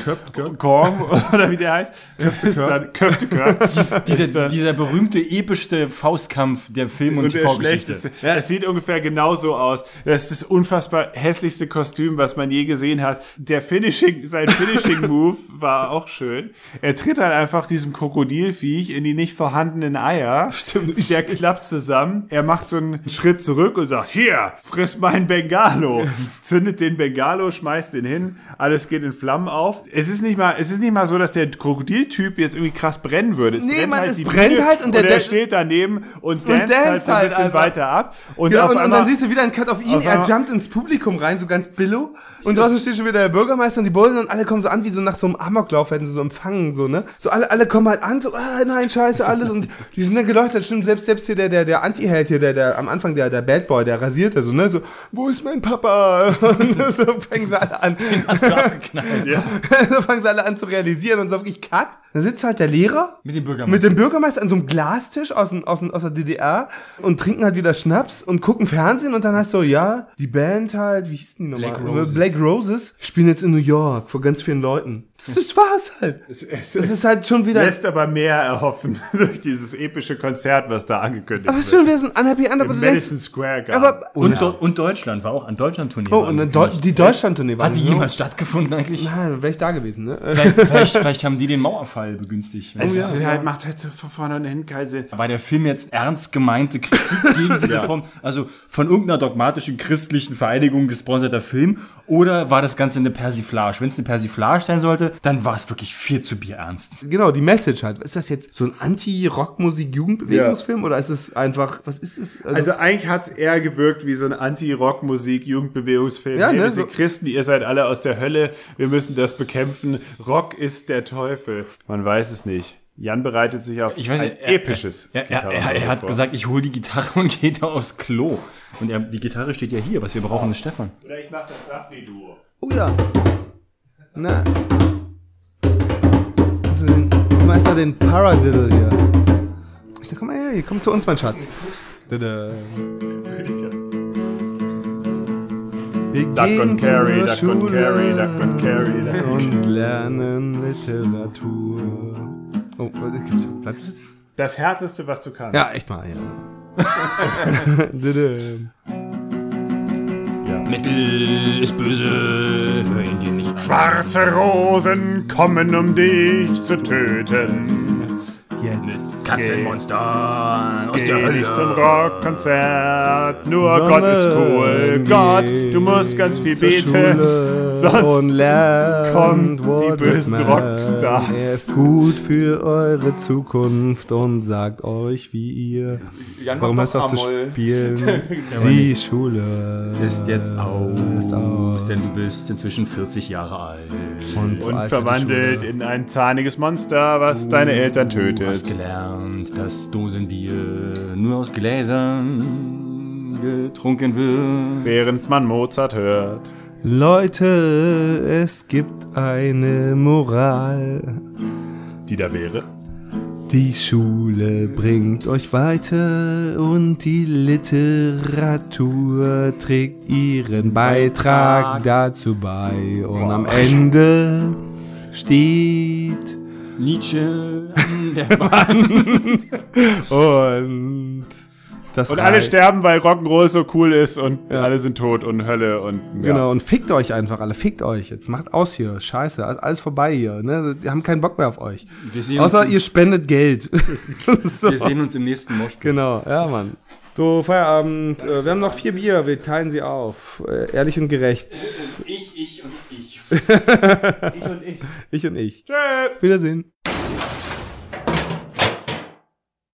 Gorm, oder wie der heißt. Ist dann Köfte Kirk. ist Dieser, dann- dieser berühmte, epischste Faustkampf der Film- und, und der TV-Geschichte. schlechteste. Es sieht ungefähr genauso aus. Das ist das unfassbar hässlichste Kostüm, was man je gesehen hat. Der Finishing, sein Finishing-Move war auch schön. Er tritt halt einfach diesem Krokodilviech in die nicht vorhandenen Eier. Stimmt. Der klappt zusammen. Er macht so einen Schritt zurück und sagt, hier, friss mein Bengalo. Zündet den Bengalo, schmeißt den hin. Alles geht in Flammen auf. Es ist nicht mal, es ist nicht mal so, dass der Krokodiltyp jetzt irgendwie krass brennen würde. Es Nee, brennt Mann, halt es die brennt Bühne halt und der- der, der- steht daneben und danst, halt so ein halt bisschen einfach. weiter ab. Und, Genau, auf und, und einmal, dann siehst du wieder einen Cut auf ihn, auf er jumpt ins Publikum rein, so ganz billow. Und draußen steht schon wieder der Bürgermeister und die Bullen und alle kommen so an, wie so nach so einem Amoklauf werden sie so empfangen, so, ne? So alle, alle kommen halt an, so, ah, nein, scheiße, alles. Und die sind dann geleuchtet, stimmt, selbst, selbst hier der, der, der Anti-Held hier, der, der, am Anfang der, der Bad Boy, der rasierte, so, ne? So, wo ist mein Papa? Und so fangen sie alle an. Hast du abgeknallt. ja. fangen sie alle an zu realisieren und so wirklich Cut. Da sitzt halt der Lehrer Mit dem Bürgermeister. mit dem Bürgermeister an so einem Glastisch aus, dem- aus, dem- aus der DDR und trinken halt wieder Schnaps und gucken Fernsehen und dann heißt so, ja, die Band halt, wie hieß die nochmal? Black Roses. Black Roses spielen jetzt in New York vor ganz vielen Leuten. Das ist war's halt. Es, es, Das ist halt schon wieder, lässt aber mehr erhoffen durch dieses epische Konzert, was da angekündigt aber wird. schon wieder so ein Unhappy End, aber Im Madison Square Garden. aber, Und, Do- und Deutschland war auch an Deutschland-Tournee. oh, und. Deu die Deutschland-Tournee war Hat die so- jemals stattgefunden eigentlich? Nein, wäre ich da gewesen, ne? Vielleicht, vielleicht, vielleicht haben die den Mauerfall begünstigt. es ja. ist halt, macht halt so von vorne und hinten Sinn. War der Film jetzt ernst gemeinte Kritik gegen diese Form, also von irgendeiner dogmatischen christlichen Vereinigung gesponserter Film, oder war das Ganze eine Persiflage? Wenn es eine Persiflage sein sollte, dann war es wirklich viel zu bierernst. Genau, die Message halt. Ist das jetzt so ein Anti-Rockmusik-Jugendbewegungsfilm oder ist es einfach, was ist es? Also eigentlich hat's eher gewirkt wie so ein Anti-Rock-Musik-Jugendbewegungsfilm. Ja, hey, ne, so- Christen, ihr seid alle aus der Hölle, wir müssen das bekämpfen. Rock ist der Teufel. Man weiß es nicht. Jan bereitet sich auf Ich weiß ein nicht, er- episches Er, er, er, er hat vor. gesagt, ich hole die Gitarre und gehe da aufs Klo. Und er, die Gitarre steht ja hier, was wir brauchen, ist Stefan. Oder ich mach das Safri-Duo. Oh ja. Na. Meinst doch den Paradiddle hier. Da komm mal her, hier, komm zu uns, mein Schatz. Dada. Wir Duck gehen und Carry, Duck und Schule Carry, Duck und Carry, Duck und und lernen Literatur. Oh, was gibt's, bleibt das jetzt? Das Härteste, was du kannst. Ja, echt mal, ja. Dada. Mittel ist böse, hör ihn dir. Schwarze Rosen kommen, um dich zu töten. Jetzt. Katzenmonster aus der Hölle. nicht zum Rockkonzert, nur Sondern Gott ist cool. Gott, du musst ganz viel beten. Schule sonst kommen die bösen. Rockstars. Er ist gut für eure Zukunft und sagt euch, wie ihr. Jan, Warum hörst du auf zu spielen? Die Schule Ist jetzt aus, Ist aus. denn du bist inzwischen 40 Jahre alt. Und, Und alt verwandelt in ein zahniges Monster, was deine Eltern tötet. Hast gelernt, dass Dosenbier nur aus Gläsern getrunken wird. Während man Mozart hört. Leute, es gibt eine Moral. Die da wäre. Die Schule bringt euch weiter und die Literatur trägt ihren Beitrag dazu bei. Und am Ende steht Nietzsche an der Wand. und das Und alle sterben, weil Rock'n'Roll so cool ist und alle sind tot und Hölle und ja. Genau, und fickt euch einfach alle, fickt euch. Jetzt macht aus hier. Scheiße, alles- vorbei hier. Ne? Die haben keinen Bock mehr auf euch. Wir sehen, Außer uns, ihr spendet Geld. so. wir sehen uns im nächsten Moshpit. Genau, ja, Mann. So, Feierabend. Äh, Wir haben noch vier Bier, wir teilen sie auf. Äh, Ehrlich und gerecht. Ich, ich und ich. Ich und ich. Tschö. Wiedersehen.